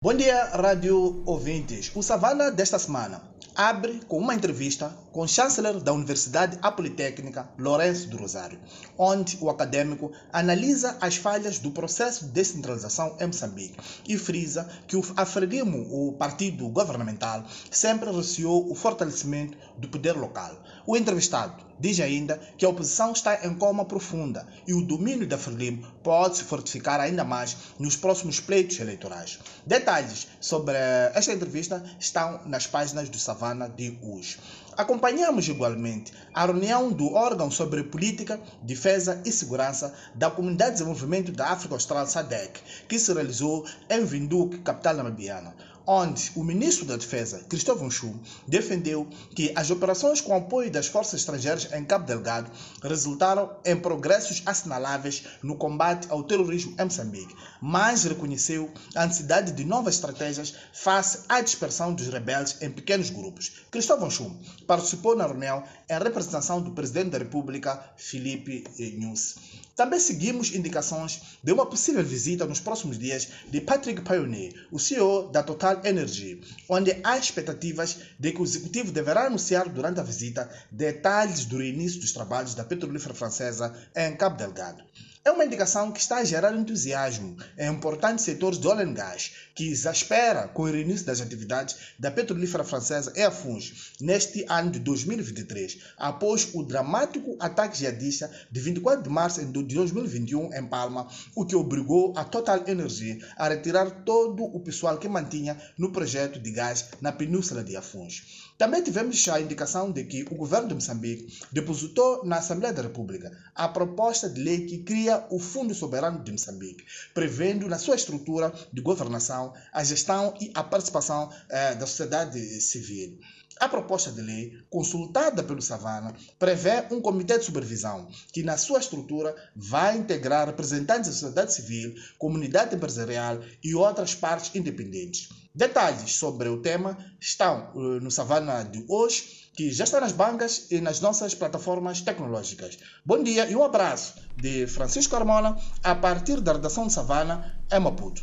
Bom dia, rádio ouvintes. O Savana desta semana abre com uma entrevista com o chanceler da Universidade Apolitécnica, Lourenço do Rosário, onde o acadêmico analisa as falhas do processo de descentralização em Moçambique e frisa que o Afredimo, o partido governamental, sempre receou o fortalecimento do poder local. O entrevistado diz ainda que a oposição está em coma profunda e o domínio da Frelimo pode se fortificar ainda mais nos próximos pleitos eleitorais. Detalhes sobre esta entrevista estão nas páginas do Savana de hoje. Acompanhamos igualmente a reunião do órgão sobre política, defesa e segurança da Comunidade de Desenvolvimento da África Austral SADC, que se realizou em Vinduque, capital namibiana onde o ministro da Defesa, Cristóvão Chu, defendeu que as operações com apoio das forças estrangeiras em Cabo Delgado resultaram em progressos assinaláveis no combate ao terrorismo em Moçambique, mas reconheceu a necessidade de novas estratégias face à dispersão dos rebeldes em pequenos grupos. Cristóvão Chu participou na reunião em representação do presidente da República, Felipe Nunes. Também seguimos indicações de uma possível visita nos próximos dias de Patrick Pioneer, o CEO da Total Energy, onde há expectativas de que o executivo deverá anunciar durante a visita detalhes do início dos trabalhos da petrolífera francesa em Cabo Delgado. É uma indicação que está a gerar entusiasmo em importantes setores de oil and gas, que exaspera com o início das atividades da petrolífera francesa EAFUNS neste ano de 2023, após o dramático ataque jihadista de 24 de março de 2021 em Palma, o que obrigou a Total Energy a retirar todo o pessoal que mantinha no projeto de gás na península de Afuns. Também tivemos a indicação de que o governo de Moçambique depositou na Assembleia da República a proposta de lei que cria o Fundo Soberano de Moçambique, prevendo na sua estrutura de governação a gestão e a participação eh, da sociedade civil. A proposta de lei, consultada pelo Savana, prevê um comitê de supervisão que, na sua estrutura, vai integrar representantes da sociedade civil, comunidade empresarial e outras partes independentes. Detalhes sobre o tema estão uh, no Savana de hoje, que já está nas bancas e nas nossas plataformas tecnológicas. Bom dia e um abraço de Francisco Carmona, a partir da redação de Savana, em Maputo.